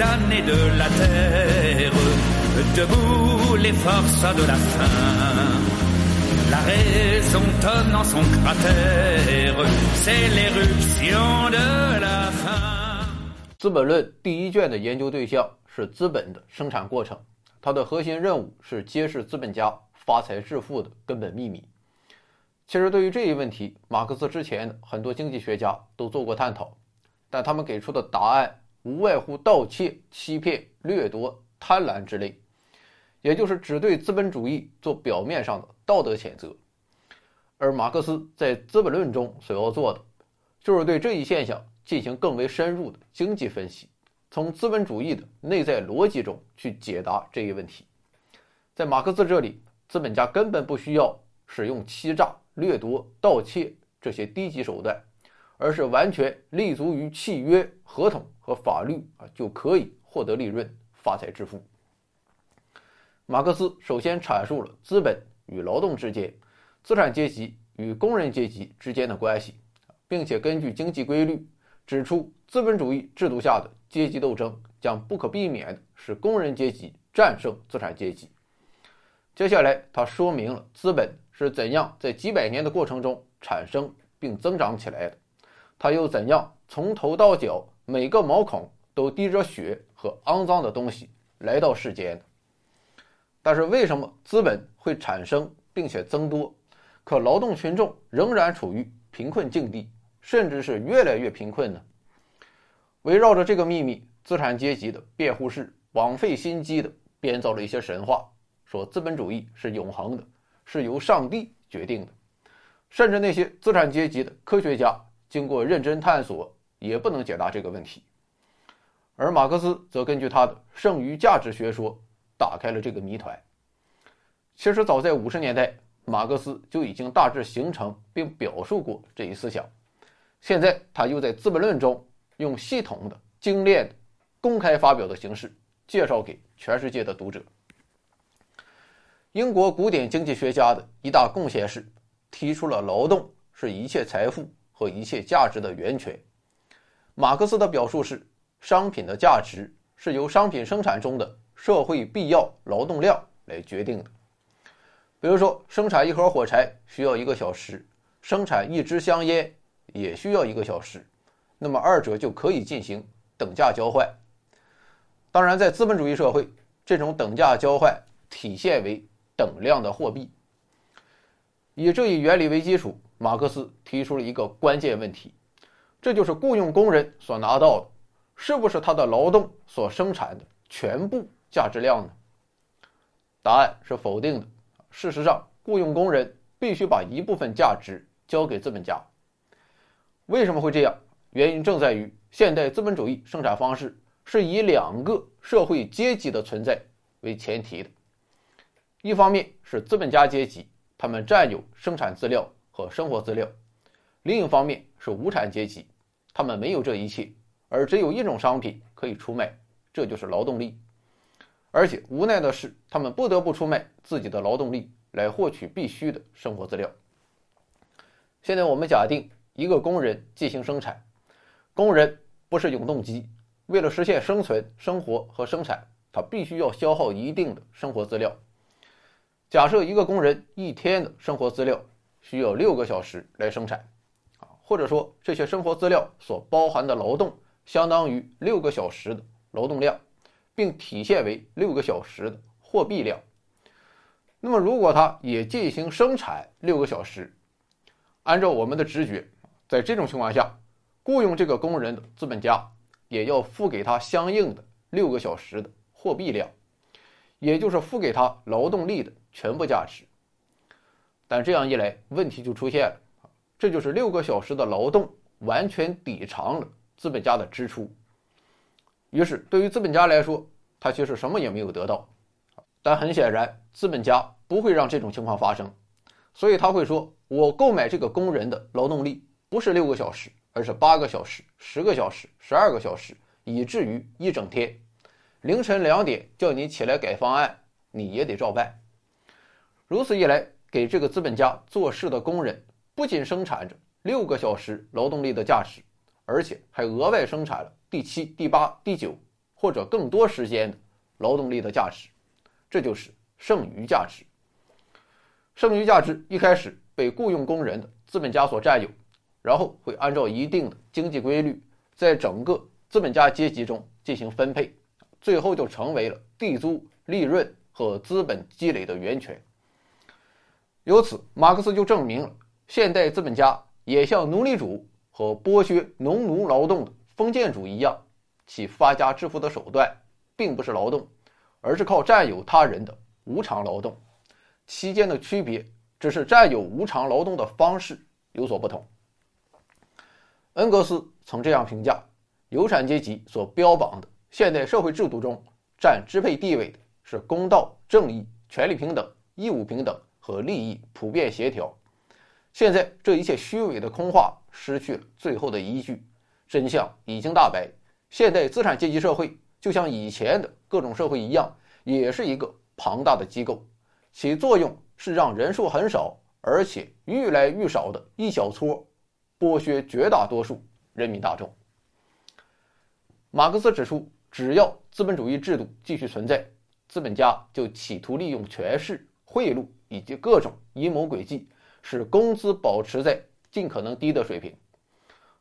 damnés de la terre, debout les forces de la faim. La raison tonne dans son cratère, c'est l'éruption de la faim. 资本论第一卷的研究对象是资本的生产过程，它的核心任务是揭示资本家发财致富的根本秘密。其实，对于这一问题，马克思之前很多经济学家都做过探讨，但他们给出的答案无外乎盗窃、欺骗、掠夺、贪婪之类，也就是只对资本主义做表面上的道德谴责。而马克思在《资本论》中所要做的，就是对这一现象进行更为深入的经济分析，从资本主义的内在逻辑中去解答这一问题。在马克思这里，资本家根本不需要使用欺诈。掠夺、盗窃这些低级手段，而是完全立足于契约、合同和法律啊，就可以获得利润、发财致富。马克思首先阐述了资本与劳动之间、资产阶级与工人阶级之间的关系，并且根据经济规律指出，资本主义制度下的阶级斗争将不可避免的使工人阶级战胜资产阶级。接下来，他说明了资本。是怎样在几百年的过程中产生并增长起来的？他又怎样从头到脚每个毛孔都滴着血和肮脏的东西来到世间？但是为什么资本会产生并且增多，可劳动群众仍然处于贫困境地，甚至是越来越贫困呢？围绕着这个秘密，资产阶级的辩护士枉费心机的编造了一些神话，说资本主义是永恒的。是由上帝决定的，甚至那些资产阶级的科学家经过认真探索，也不能解答这个问题。而马克思则根据他的剩余价值学说，打开了这个谜团。其实早在五十年代，马克思就已经大致形成并表述过这一思想。现在他又在《资本论》中用系统的、精炼的、公开发表的形式介绍给全世界的读者。英国古典经济学家的一大贡献是提出了劳动是一切财富和一切价值的源泉。马克思的表述是：商品的价值是由商品生产中的社会必要劳动量来决定的。比如说，生产一盒火柴需要一个小时，生产一支香烟也需要一个小时，那么二者就可以进行等价交换。当然，在资本主义社会，这种等价交换体现为。等量的货币，以这一原理为基础，马克思提出了一个关键问题，这就是雇佣工人所拿到的，是不是他的劳动所生产的全部价值量呢？答案是否定的。事实上，雇佣工人必须把一部分价值交给资本家。为什么会这样？原因正在于现代资本主义生产方式是以两个社会阶级的存在为前提的。一方面是资本家阶级，他们占有生产资料和生活资料；另一方面是无产阶级，他们没有这一切，而只有一种商品可以出卖，这就是劳动力。而且无奈的是，他们不得不出卖自己的劳动力来获取必须的生活资料。现在我们假定一个工人进行生产，工人不是永动机，为了实现生存、生活和生产，他必须要消耗一定的生活资料。假设一个工人一天的生活资料需要六个小时来生产，啊，或者说这些生活资料所包含的劳动相当于六个小时的劳动量，并体现为六个小时的货币量。那么，如果他也进行生产六个小时，按照我们的直觉，在这种情况下，雇佣这个工人的资本家也要付给他相应的六个小时的货币量，也就是付给他劳动力的。全部价值，但这样一来，问题就出现了。这就是六个小时的劳动完全抵偿了资本家的支出。于是，对于资本家来说，他其实什么也没有得到。但很显然，资本家不会让这种情况发生，所以他会说：“我购买这个工人的劳动力不是六个小时，而是八个小时、十个小时、十二个小时，以至于一整天。凌晨两点叫你起来改方案，你也得照办。”如此一来，给这个资本家做事的工人不仅生产着六个小时劳动力的价值，而且还额外生产了第七、第八、第九或者更多时间的劳动力的价值，这就是剩余价值。剩余价值一开始被雇佣工人的资本家所占有，然后会按照一定的经济规律，在整个资本家阶级中进行分配，最后就成为了地租、利润和资本积累的源泉。由此，马克思就证明了现代资本家也像奴隶主和剥削农奴劳动的封建主一样，其发家致富的手段并不是劳动，而是靠占有他人的无偿劳动。期间的区别只是占有无偿劳动的方式有所不同。恩格斯曾这样评价：有产阶级所标榜的现代社会制度中，占支配地位的是公道、正义、权利平等、义务平等和利益普遍协调。现在这一切虚伪的空话失去了最后的依据，真相已经大白：现代资产阶级社会就像以前的各种社会一样，也是一个庞大的机构，其作用是让人数很少而且愈来愈少的一小撮。剥削绝大多数人民大众。马克思指出，只要资本主义制度继续存在，资本家就企图利用权势、贿赂以及各种阴谋诡计，使工资保持在尽可能低的水平。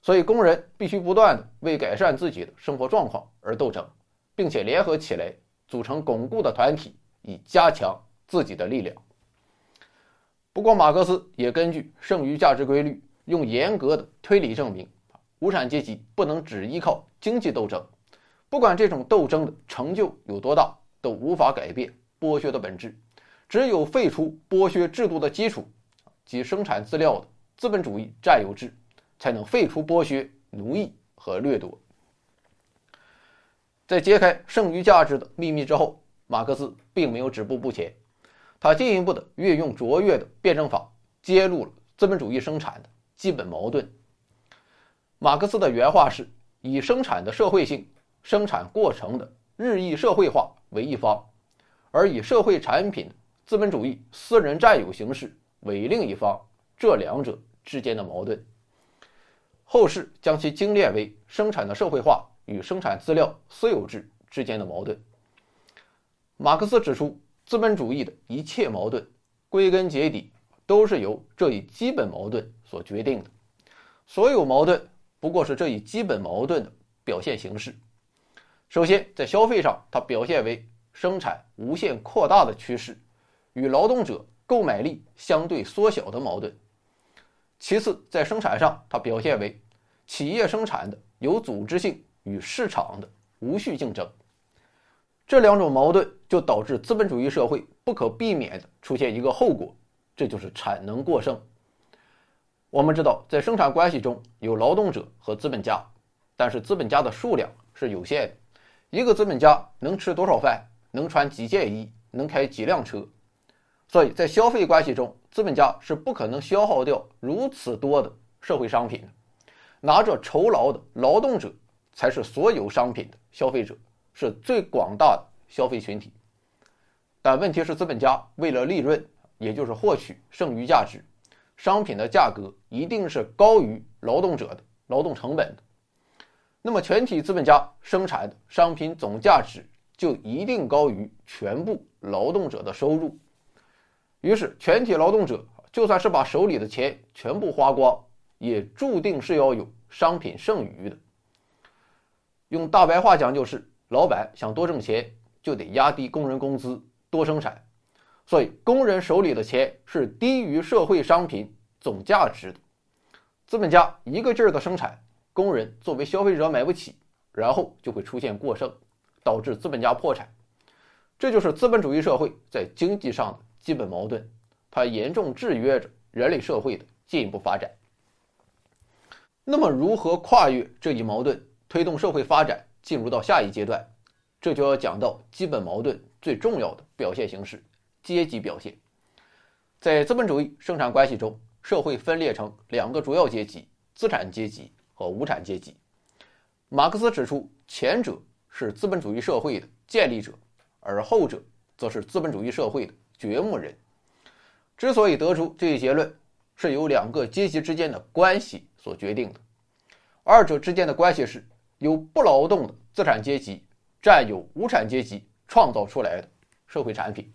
所以，工人必须不断的为改善自己的生活状况而斗争，并且联合起来组成巩固的团体，以加强自己的力量。不过，马克思也根据剩余价值规律。用严格的推理证明，无产阶级不能只依靠经济斗争，不管这种斗争的成就有多大，都无法改变剥削的本质。只有废除剥削制度的基础及生产资料的资本主义占有制，才能废除剥削、奴役和掠夺。在揭开剩余价值的秘密之后，马克思并没有止步不前，他进一步的运用卓越的辩证法，揭露了资本主义生产的。基本矛盾。马克思的原话是以生产的社会性、生产过程的日益社会化为一方，而以社会产品资本主义私人占有形式为另一方，这两者之间的矛盾。后世将其精炼为生产的社会化与生产资料私有制之间的矛盾。马克思指出，资本主义的一切矛盾，归根结底。都是由这一基本矛盾所决定的，所有矛盾不过是这一基本矛盾的表现形式。首先，在消费上，它表现为生产无限扩大的趋势，与劳动者购买力相对缩小的矛盾；其次，在生产上，它表现为企业生产的有组织性与市场的无序竞争。这两种矛盾就导致资本主义社会不可避免的出现一个后果。这就是产能过剩。我们知道，在生产关系中有劳动者和资本家，但是资本家的数量是有限的。一个资本家能吃多少饭，能穿几件衣，能开几辆车，所以在消费关系中，资本家是不可能消耗掉如此多的社会商品的。拿着酬劳的劳动者才是所有商品的消费者，是最广大的消费群体。但问题是，资本家为了利润。也就是获取剩余价值，商品的价格一定是高于劳动者的劳动成本的。那么，全体资本家生产的商品总价值就一定高于全部劳动者的收入。于是，全体劳动者就算是把手里的钱全部花光，也注定是要有商品剩余的。用大白话讲，就是老板想多挣钱，就得压低工人工资，多生产。所以，工人手里的钱是低于社会商品总价值的。资本家一个劲儿的生产，工人作为消费者买不起，然后就会出现过剩，导致资本家破产。这就是资本主义社会在经济上的基本矛盾，它严重制约着人类社会的进一步发展。那么，如何跨越这一矛盾，推动社会发展进入到下一阶段？这就要讲到基本矛盾最重要的表现形式。阶级表现，在资本主义生产关系中，社会分裂成两个主要阶级：资产阶级和无产阶级。马克思指出，前者是资本主义社会的建立者，而后者则是资本主义社会的掘墓人。之所以得出这一结论，是由两个阶级之间的关系所决定的。二者之间的关系是由不劳动的资产阶级占有无产阶级创造出来的社会产品。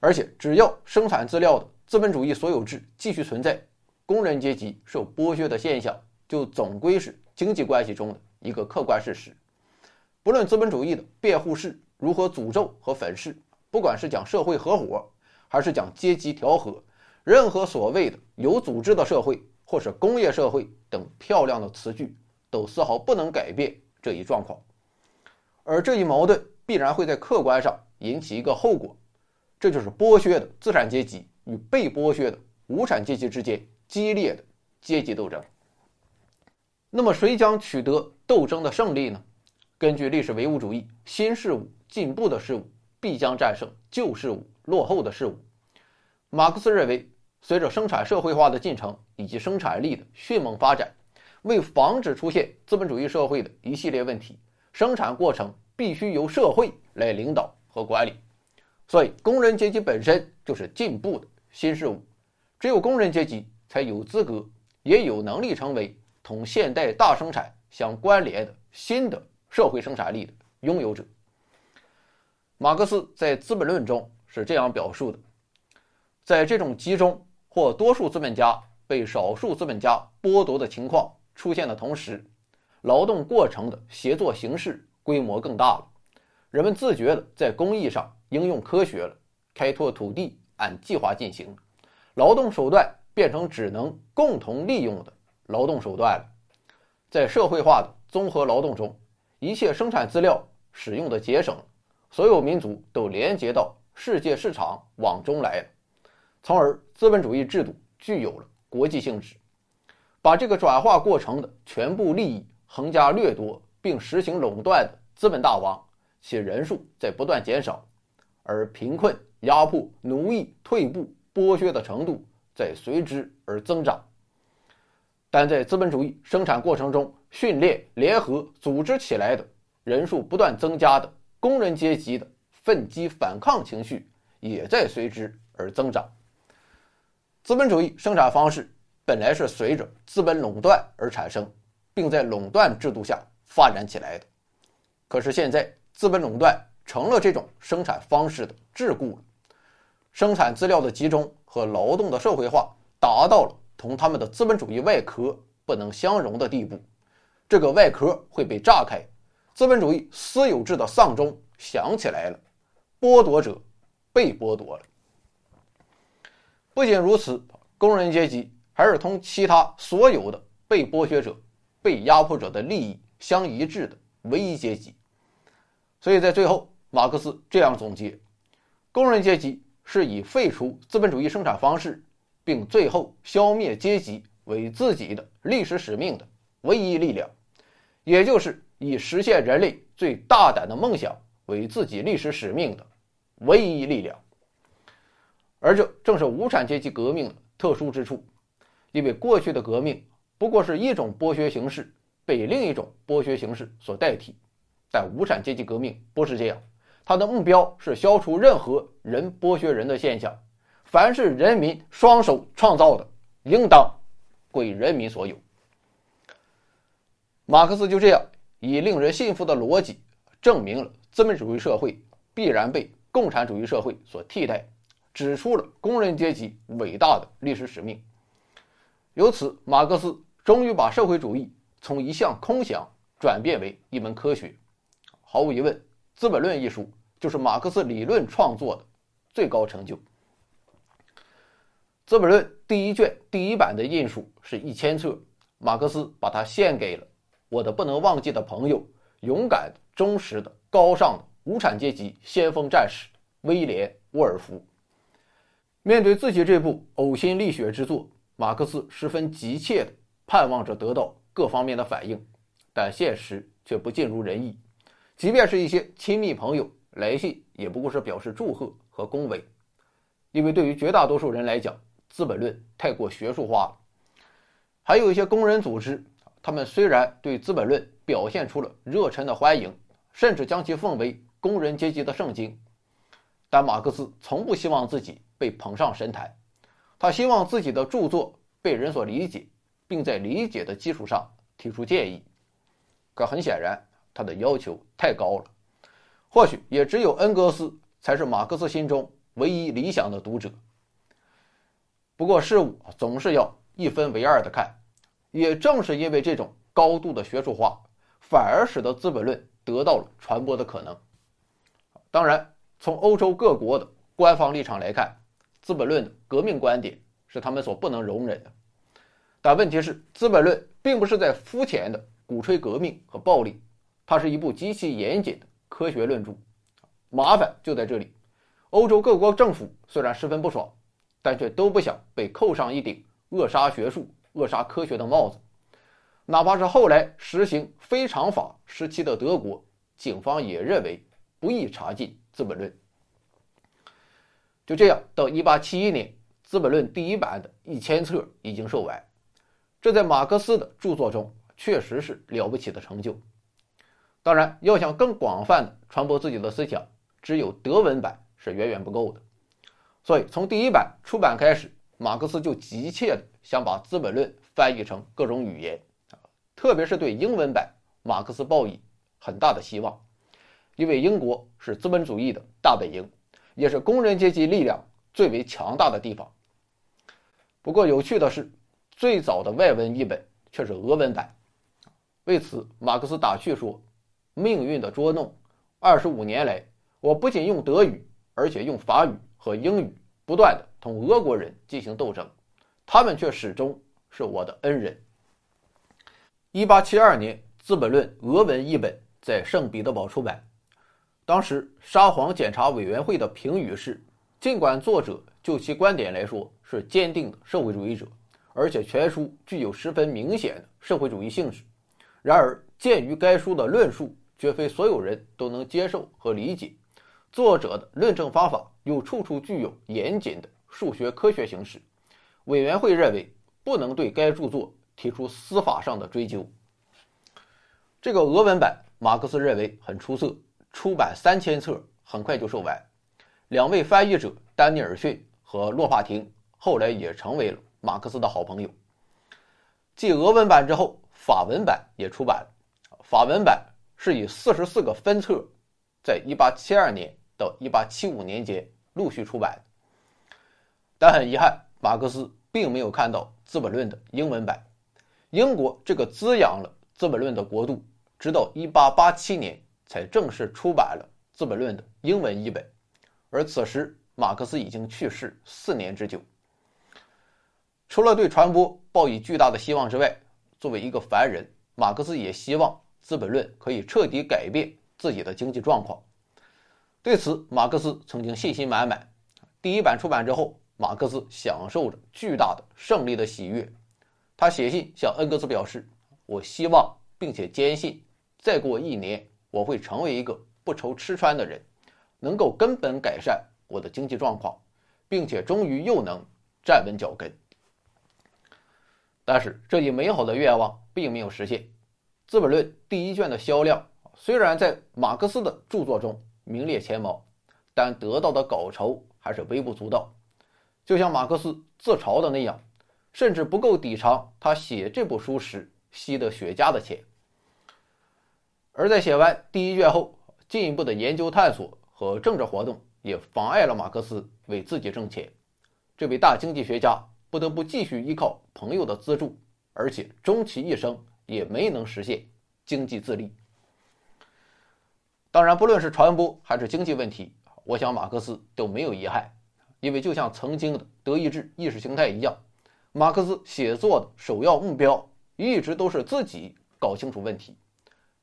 而且，只要生产资料的资本主义所有制继续存在，工人阶级受剥削的现象就总归是经济关系中的一个客观事实。不论资本主义的辩护式如何诅咒和粉饰，不管是讲社会合伙，还是讲阶级调和，任何所谓的有组织的社会或是工业社会等漂亮的词句，都丝毫不能改变这一状况。而这一矛盾必然会在客观上引起一个后果。这就是剥削的资产阶级与被剥削的无产阶级之间激烈的阶级斗争。那么，谁将取得斗争的胜利呢？根据历史唯物主义，新事物、进步的事物必将战胜旧事物、落后的事物。马克思认为，随着生产社会化的进程以及生产力的迅猛发展，为防止出现资本主义社会的一系列问题，生产过程必须由社会来领导和管理。所以，工人阶级本身就是进步的新事物，只有工人阶级才有资格，也有能力成为同现代大生产相关联的新的社会生产力的拥有者。马克思在《资本论》中是这样表述的：在这种集中或多数资本家被少数资本家剥夺的情况出现的同时，劳动过程的协作形式规模更大了，人们自觉地在工艺上。应用科学了，开拓土地按计划进行，劳动手段变成只能共同利用的劳动手段了。在社会化的综合劳动中，一切生产资料使用的节省，所有民族都连接到世界市场网中来了，从而资本主义制度具有了国际性质，把这个转化过程的全部利益横加掠夺并实行垄断的资本大王，其人数在不断减少。而贫困、压迫、奴役、退步、剥削的程度在随之而增长。但在资本主义生产过程中训练、联合、组织起来的人数不断增加的工人阶级的奋击反抗情绪也在随之而增长。资本主义生产方式本来是随着资本垄断而产生，并在垄断制度下发展起来的。可是现在，资本垄断。成了这种生产方式的桎梏了，生产资料的集中和劳动的社会化达到了同他们的资本主义外壳不能相容的地步，这个外壳会被炸开，资本主义私有制的丧钟响起来了，剥夺者被剥夺了。不仅如此，工人阶级还是同其他所有的被剥削者、被压迫者的利益相一致的唯一阶级，所以在最后。马克思这样总结：工人阶级是以废除资本主义生产方式，并最后消灭阶级为自己的历史使命的唯一力量，也就是以实现人类最大胆的梦想为自己历史使命的唯一力量。而这正是无产阶级革命的特殊之处，因为过去的革命不过是一种剥削形式被另一种剥削形式所代替，但无产阶级革命不是这样。它的目标是消除任何人剥削人的现象，凡是人民双手创造的，应当归人民所有。马克思就这样以令人信服的逻辑，证明了资本主义社会必然被共产主义社会所替代，指出了工人阶级伟大的历史使命。由此，马克思终于把社会主义从一项空想转变为一门科学。毫无疑问。《资本论》一书就是马克思理论创作的最高成就。《资本论》第一卷第一版的印数是一千册，马克思把它献给了我的不能忘记的朋友——勇敢、忠实的、高尚的无产阶级先锋战士威廉·沃尔夫。面对自己这部呕心沥血之作，马克思十分急切地盼望着得到各方面的反应，但现实却不尽如人意。即便是一些亲密朋友来信，也不过是表示祝贺和恭维，因为对于绝大多数人来讲，《资本论》太过学术化了。还有一些工人组织，他们虽然对《资本论》表现出了热忱的欢迎，甚至将其奉为工人阶级的圣经，但马克思从不希望自己被捧上神坛，他希望自己的著作被人所理解，并在理解的基础上提出建议。可很显然。他的要求太高了，或许也只有恩格斯才是马克思心中唯一理想的读者。不过事物总是要一分为二的看，也正是因为这种高度的学术化，反而使得《资本论》得到了传播的可能。当然，从欧洲各国的官方立场来看，《资本论》的革命观点是他们所不能容忍的。但问题是，《资本论》并不是在肤浅的鼓吹革命和暴力，它是一部极其严谨的。科学论著，麻烦就在这里。欧洲各国政府虽然十分不爽，但却都不想被扣上一顶扼杀学术、扼杀科学的帽子。哪怕是后来实行非常法时期的德国，警方也认为不易查禁《资本论》。就这样，到1871年，《资本论》第一版的一千册已经售完，这在马克思的著作中确实是了不起的成就。当然，要想更广泛的传播自己的思想，只有德文版是远远不够的。所以，从第一版出版开始，马克思就急切的想把《资本论》翻译成各种语言，特别是对英文版，马克思抱以很大的希望，因为英国是资本主义的大本营，也是工人阶级力量最为强大的地方。不过，有趣的是，最早的外文译本却是俄文版。为此，马克思打趣说。命运的捉弄，二十五年来，我不仅用德语，而且用法语和英语不断的同俄国人进行斗争，他们却始终是我的恩人。一八七二年，《资本论》俄文译本在圣彼得堡出版，当时沙皇检查委员会的评语是：尽管作者就其观点来说是坚定的社会主义者，而且全书具有十分明显的社会主义性质，然而鉴于该书的论述。绝非所有人都能接受和理解，作者的论证方法又处处具有严谨的数学科学形式。委员会认为不能对该著作提出司法上的追究。这个俄文版，马克思认为很出色，出版三千册，很快就售完。两位翻译者丹尼尔逊和洛帕廷后来也成为了马克思的好朋友。继俄文版之后，法文版也出版。法文版。是以四十四个分册，在一八七二年到一八七五年间陆续出版。但很遗憾，马克思并没有看到《资本论》的英文版。英国这个滋养了《资本论》的国度，直到一八八七年才正式出版了《资本论》的英文译本。而此时，马克思已经去世四年之久。除了对传播抱以巨大的希望之外，作为一个凡人，马克思也希望。《资本论》可以彻底改变自己的经济状况，对此，马克思曾经信心满满。第一版出版之后，马克思享受着巨大的胜利的喜悦。他写信向恩格斯表示：“我希望并且坚信，再过一年，我会成为一个不愁吃穿的人，能够根本改善我的经济状况，并且终于又能站稳脚跟。”但是，这一美好的愿望并没有实现。《资本论》第一卷的销量虽然在马克思的著作中名列前茅，但得到的稿酬还是微不足道。就像马克思自嘲的那样，甚至不够抵偿他写这部书时吸的雪茄的钱。而在写完第一卷后，进一步的研究探索和政治活动也妨碍了马克思为自己挣钱。这位大经济学家不得不继续依靠朋友的资助，而且终其一生。也没能实现经济自立。当然，不论是传播还是经济问题，我想马克思都没有遗憾，因为就像曾经的德意志意识形态一样，马克思写作的首要目标一直都是自己搞清楚问题。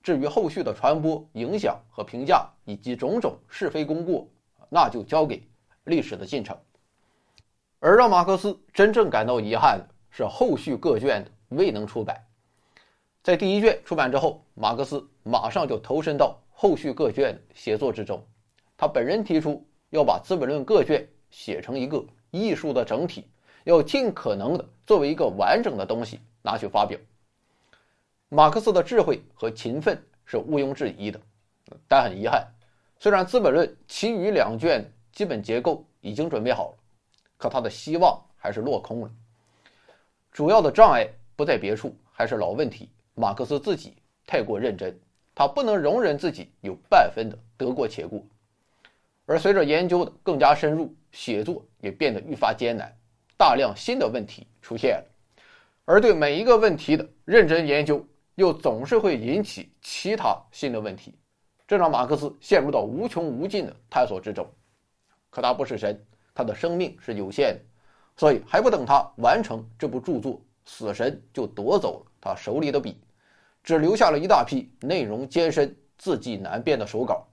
至于后续的传播、影响和评价以及种种是非功过，那就交给历史的进程。而让马克思真正感到遗憾的是，后续各卷的未能出版。在第一卷出版之后，马克思马上就投身到后续各卷的写作之中。他本人提出要把《资本论》各卷写成一个艺术的整体，要尽可能的作为一个完整的东西拿去发表。马克思的智慧和勤奋是毋庸置疑的，但很遗憾，虽然《资本论》其余两卷基本结构已经准备好了，可他的希望还是落空了。主要的障碍不在别处，还是老问题。马克思自己太过认真，他不能容忍自己有半分的得过且过。而随着研究的更加深入，写作也变得愈发艰难，大量新的问题出现了。而对每一个问题的认真研究，又总是会引起其他新的问题，这让马克思陷入到无穷无尽的探索之中。可他不是神，他的生命是有限的，所以还不等他完成这部著作，死神就夺走了他手里的笔，只留下了一大批内容艰深、字迹难辨的手稿。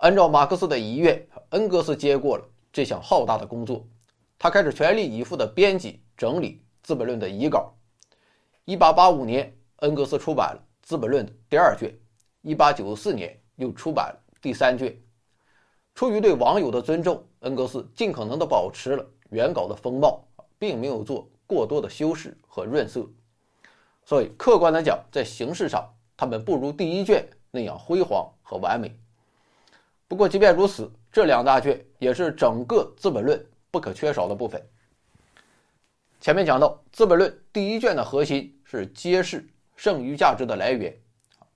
按照马克思的遗愿，恩格斯接过了这项浩大的工作，他开始全力以赴地编辑整理《资本论》的遗稿。1885年，恩格斯出版了《资本论》的第二卷；1894年，又出版了第三卷。出于对网友的尊重，恩格斯尽可能地保持了原稿的风貌，并没有做过多的修饰和润色。所以，客观来讲，在形式上，他们不如第一卷那样辉煌和完美。不过，即便如此，这两大卷也是整个《资本论》不可缺少的部分。前面讲到，《资本论》第一卷的核心是揭示剩余价值的来源。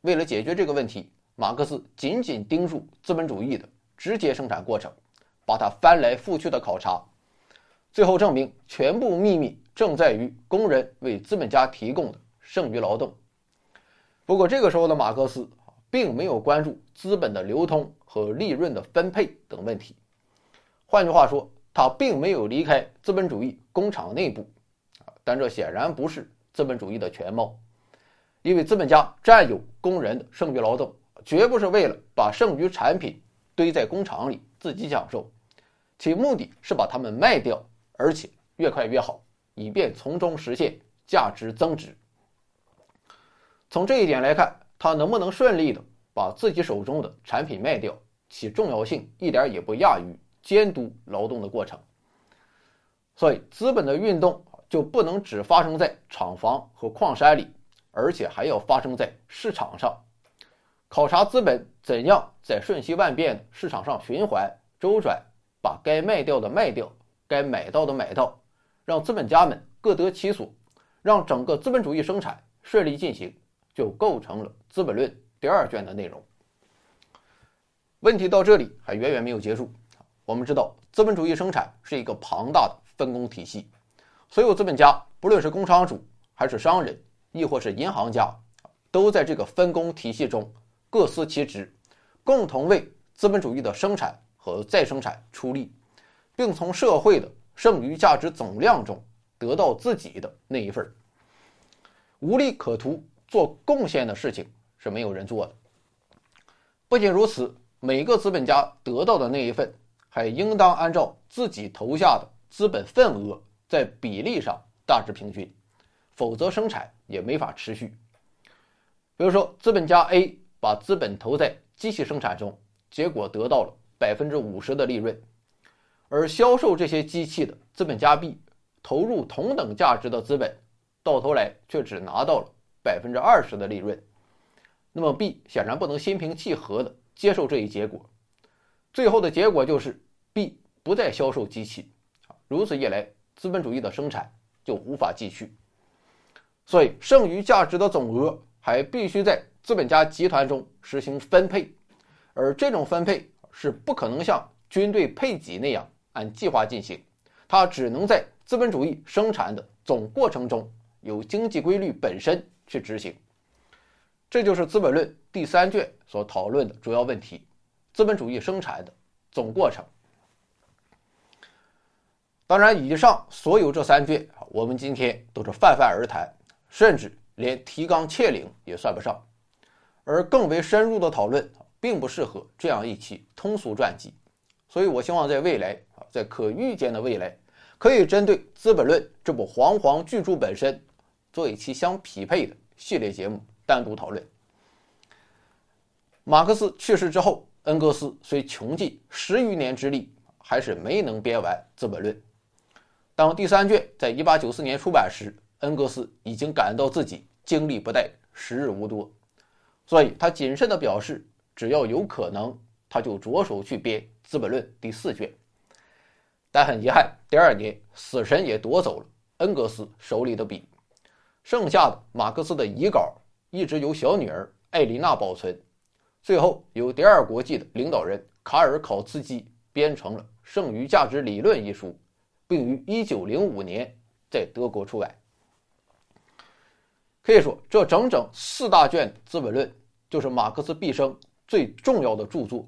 为了解决这个问题，马克思紧紧盯住资本主义的直接生产过程，把它翻来覆去的考察，最后证明全部秘密正在于工人为资本家提供的剩余劳动。不过，这个时候的马克思。并没有关注资本的流通和利润的分配等问题。换句话说，他并没有离开资本主义工厂内部，啊，但这显然不是资本主义的全貌，因为资本家占有工人的剩余劳动，绝不是为了把剩余产品堆在工厂里自己享受，其目的是把它们卖掉，而且越快越好，以便从中实现价值增值。从这一点来看。他能不能顺利的把自己手中的产品卖掉，其重要性一点也不亚于监督劳动的过程。所以，资本的运动就不能只发生在厂房和矿山里，而且还要发生在市场上。考察资本怎样在瞬息万变的市场上循环周转，把该卖掉的卖掉，该买到的买到，让资本家们各得其所，让整个资本主义生产顺利进行。就构成了《资本论》第二卷的内容。问题到这里还远远没有结束。我们知道，资本主义生产是一个庞大的分工体系，所有资本家，不论是工厂主还是商人，亦或是银行家，都在这个分工体系中各司其职，共同为资本主义的生产和再生产出力，并从社会的剩余价值总量中得到自己的那一份。无利可图。做贡献的事情是没有人做的。不仅如此，每个资本家得到的那一份，还应当按照自己投下的资本份额在比例上大致平均，否则生产也没法持续。比如说，资本家 A 把资本投在机器生产中，结果得到了百分之五十的利润，而销售这些机器的资本家 B 投入同等价值的资本，到头来却只拿到了。百分之二十的利润，那么 B 显然不能心平气和地接受这一结果，最后的结果就是 B 不再销售机器，如此一来，资本主义的生产就无法继续。所以，剩余价值的总额还必须在资本家集团中实行分配，而这种分配是不可能像军队配给那样按计划进行，它只能在资本主义生产的总过程中由经济规律本身。去执行，这就是《资本论》第三卷所讨论的主要问题：资本主义生产的总过程。当然，以上所有这三卷啊，我们今天都是泛泛而谈，甚至连提纲挈领也算不上。而更为深入的讨论并不适合这样一期通俗传记。所以我希望在未来啊，在可预见的未来，可以针对《资本论》这部煌煌巨著本身。做一期相匹配的系列节目，单独讨论。马克思去世之后，恩格斯虽穷尽十余年之力，还是没能编完《资本论》。当第三卷在1894年出版时，恩格斯已经感到自己精力不逮，时日无多，所以他谨慎地表示，只要有可能，他就着手去编《资本论》第四卷。但很遗憾，第二年死神也夺走了恩格斯手里的笔。剩下的马克思的遗稿一直由小女儿艾琳娜保存，最后由第二国际的领导人卡尔考茨基编成了《剩余价值理论》一书，并于1905年在德国出版。可以说，这整整四大卷《资本论》就是马克思毕生最重要的著作。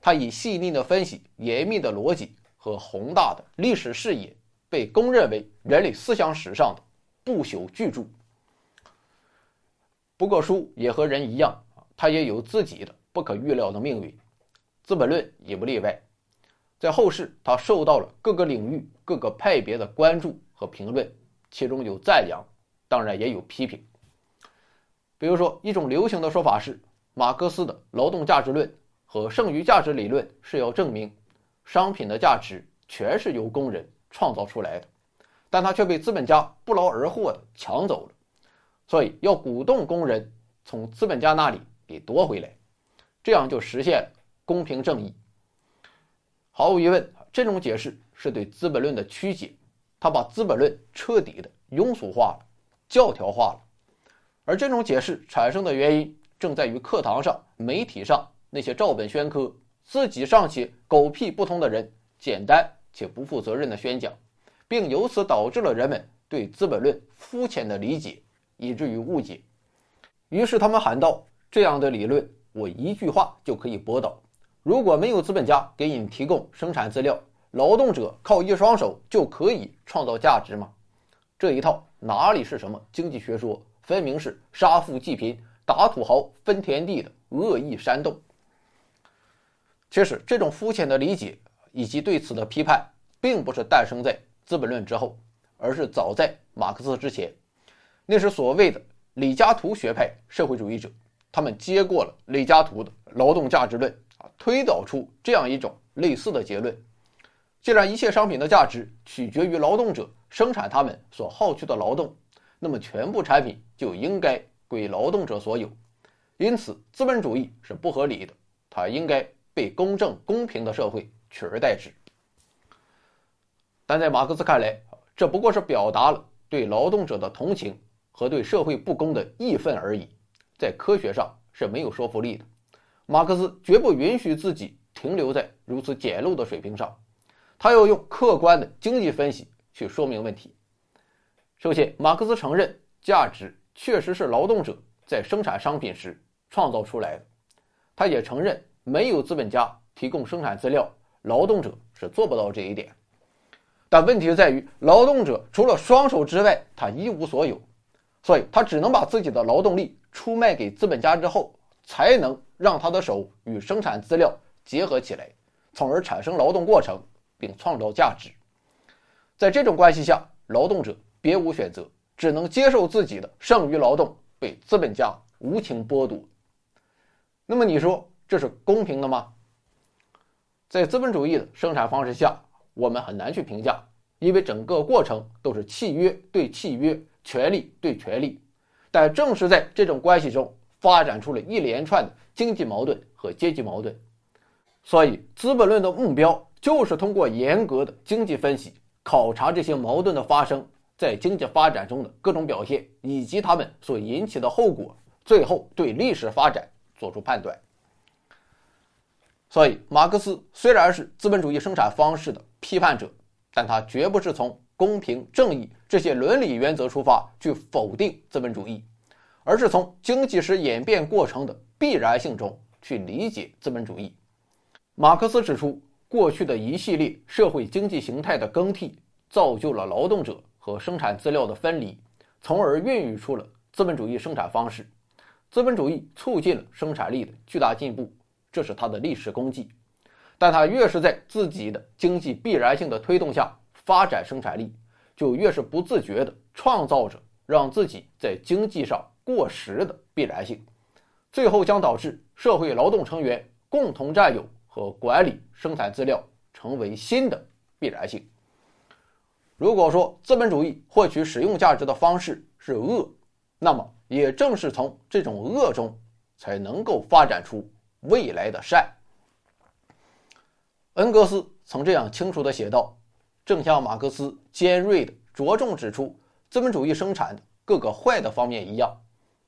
他以细腻的分析、严密的逻辑和宏大的历史视野，被公认为人类思想史上的不朽巨著。不过，书也和人一样啊，它也有自己的不可预料的命运，《资本论》也不例外。在后世，它受到了各个领域、各个派别的关注和评论，其中有赞扬。当然也有批评，比如说，一种流行的说法是，马克思的劳动价值论和剩余价值理论是要证明，商品的价值全是由工人创造出来的，但他却被资本家不劳而获的抢走了，所以要鼓动工人从资本家那里给夺回来，这样就实现公平正义。毫无疑问，这种解释是对《资本论》的曲解，他把《资本论》彻底的庸俗化了。教条化了，而这种解释产生的原因，正在于课堂上、媒体上那些照本宣科、自己尚且狗屁不通的人，简单且不负责任的宣讲，并由此导致了人们对《资本论》肤浅的理解，以至于误解。于是他们喊道：“这样的理论，我一句话就可以驳倒。如果没有资本家给你提供生产资料，劳动者靠一双手就可以创造价值吗？”这一套。哪里是什么经济学说？分明是杀富济贫、打土豪分田地的恶意煽动。其实，这种肤浅的理解以及对此的批判，并不是诞生在《资本论》之后，而是早在马克思之前。那是所谓的李嘉图学派社会主义者，他们接过了李嘉图的劳动价值论啊，推导出这样一种类似的结论：既然一切商品的价值取决于劳动者。生产他们所耗去的劳动，那么全部产品就应该归劳动者所有。因此，资本主义是不合理的，它应该被公正公平的社会取而代之。但在马克思看来，这不过是表达了对劳动者的同情和对社会不公的义愤而已，在科学上是没有说服力的。马克思绝不允许自己停留在如此简陋的水平上，他要用客观的经济分析。去说明问题。首先，马克思承认价值确实是劳动者在生产商品时创造出来的，他也承认没有资本家提供生产资料，劳动者是做不到这一点。但问题在于，劳动者除了双手之外，他一无所有，所以他只能把自己的劳动力出卖给资本家之后，才能让他的手与生产资料结合起来，从而产生劳动过程并创造价值。在这种关系下，劳动者别无选择，只能接受自己的剩余劳动被资本家无情剥夺。那么你说这是公平的吗？在资本主义的生产方式下，我们很难去评价，因为整个过程都是契约对契约、权力对权力。但正是在这种关系中，发展出了一连串的经济矛盾和阶级矛盾。所以，《资本论》的目标就是通过严格的经济分析。考察这些矛盾的发生在经济发展中的各种表现，以及它们所引起的后果，最后对历史发展做出判断。所以，马克思虽然是资本主义生产方式的批判者，但他绝不是从公平正义这些伦理原则出发去否定资本主义，而是从经济史演变过程的必然性中去理解资本主义。马克思指出。过去的一系列社会经济形态的更替，造就了劳动者和生产资料的分离，从而孕育出了资本主义生产方式。资本主义促进了生产力的巨大进步，这是它的历史功绩。但它越是在自己的经济必然性的推动下发展生产力，就越是不自觉地创造着让自己在经济上过时的必然性，最后将导致社会劳动成员共同占有。和管理生产资料成为新的必然性。如果说资本主义获取使用价值的方式是恶，那么也正是从这种恶中才能够发展出未来的善。恩格斯曾这样清楚地写道：“正像马克思尖锐的着重指出资本主义生产的各个坏的方面一样，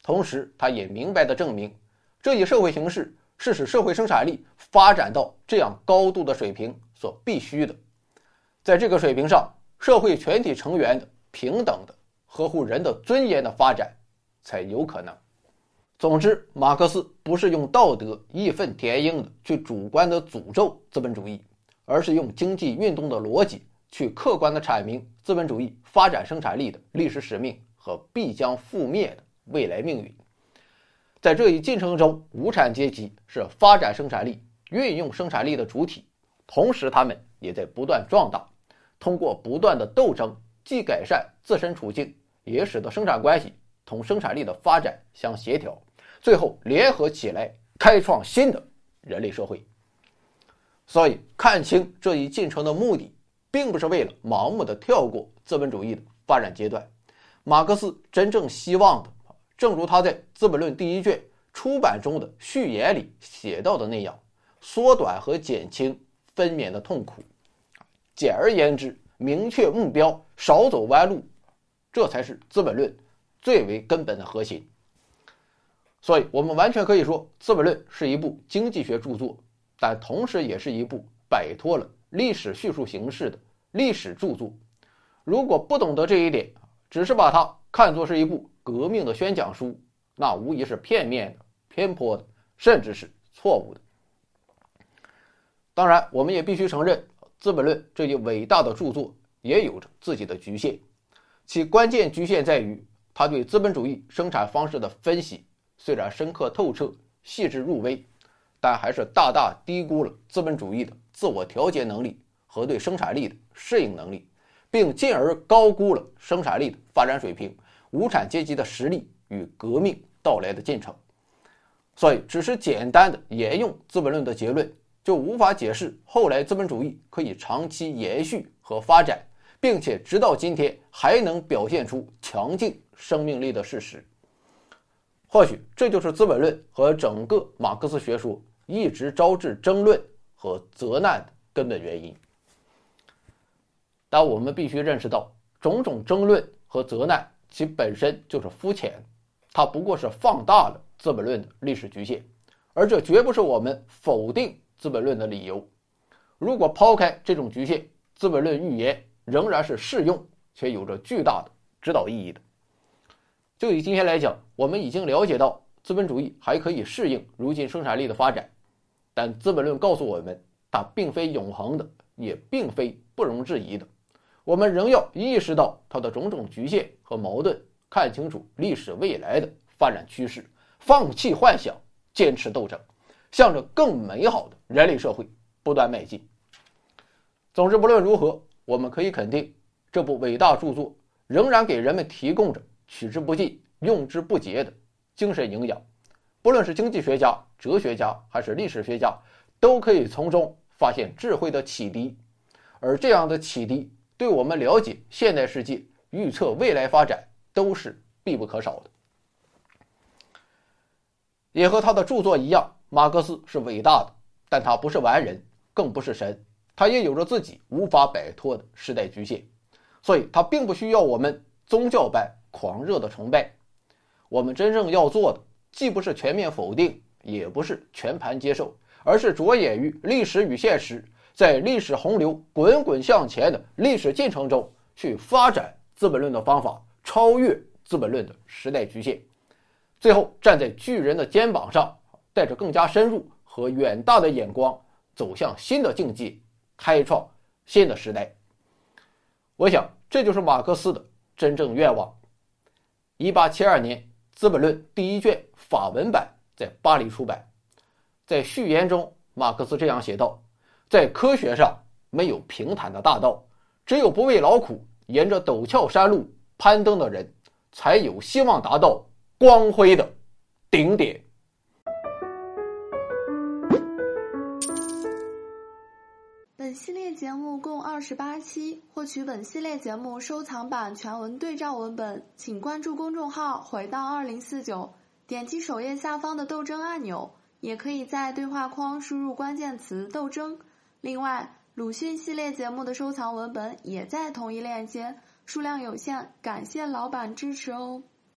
同时，他也明白地证明，这一社会形势是使社会生产力发展到这样高度的水平所必须的。在这个水平上，社会全体成员平等的、合乎人的尊严的发展才有可能。总之，马克思不是用道德义愤填膺的去主观的诅咒资本主义，而是用经济运动的逻辑去客观的阐明资本主义发展生产力的历史使命和必将覆灭的未来命运。在这一进程中，无产阶级是发展生产力、运用生产力的主体，同时他们也在不断壮大，通过不断的斗争，既改善自身处境，也使得生产关系同生产力的发展相协调。最后联合起来，开创新的人类社会。所以，看清这一进程的目的，并不是为了盲目的跳过资本主义的发展阶段。马克思真正希望的，正如他在《资本论》第一卷出版中的序言里写到的那样，缩短和减轻分娩的痛苦。简而言之，明确目标，少走弯路，这才是《资本论》最为根本的核心。所以，我们完全可以说，《资本论》是一部经济学著作，但同时也是一部摆脱了历史叙述形式的历史著作。如果不懂得这一点，只是把它看作是一部革命的宣讲书，那无疑是片面的、偏颇的，甚至是错误的。当然，我们也必须承认，《资本论》这一伟大的著作也有着自己的局限，其关键局限在于他对资本主义生产方式的分析。虽然深刻透彻、细致入微，但还是大大低估了资本主义的自我调节能力和对生产力的适应能力，并进而高估了生产力的发展水平、无产阶级的实力与革命到来的进程。所以，只是简单的沿用《资本论》的结论，就无法解释后来资本主义可以长期延续和发展，并且直到今天还能表现出强劲生命力的事实。或许这就是《资本论》和整个马克思学说一直招致争论和责难的根本原因。但我们必须认识到，种种争论和责难其本身就是肤浅，它不过是放大了《资本论》的历史局限，而这绝不是我们否定《资本论》的理由。如果抛开这种局限，《资本论》预言仍然是适用且有着巨大的指导意义的。就以今天来讲，我们已经了解到资本主义还可以适应如今生产力的发展，但《资本论》告诉我们，它并非永恒的，也并非不容置疑的。我们仍要意识到它的种种局限和矛盾，看清楚历史未来的发展趋势，放弃幻想，坚持斗争，向着更美好的人类社会不断迈进。总之，不论如何，我们可以肯定，这部伟大著作仍然给人们提供着。取之不尽、用之不竭的精神营养，不论是经济学家、哲学家还是历史学家，都可以从中发现智慧的启迪。而这样的启迪，对我们了解现代世界、预测未来发展都是必不可少的。也和他的著作一样，马克思是伟大的，但他不是完人，更不是神，他也有着自己无法摆脱的时代局限，所以他并不需要我们宗教般。狂热的崇拜，我们真正要做的，既不是全面否定，也不是全盘接受，而是着眼于历史与现实，在历史洪流滚滚向前的历史进程中，去发展《资本论》的方法，超越《资本论》的时代局限，最后站在巨人的肩膀上，带着更加深入和远大的眼光，走向新的境界，开创新的时代。我想，这就是马克思的真正愿望。一八七二年，《资本论》第一卷法文版在巴黎出版。在序言中，马克思这样写道：“在科学上没有平坦的大道，只有不畏劳苦，沿着陡峭山路攀登的人，才有希望达到光辉的顶点。”本系列节目共二十八期，获取本系列节目收藏版全文对照文本，请关注公众号“回到二零四九”，点击首页下方的斗争按钮，也可以在对话框输入关键词“斗争”。另外，鲁迅系列节目的收藏文本也在同一链接，数量有限，感谢老板支持哦。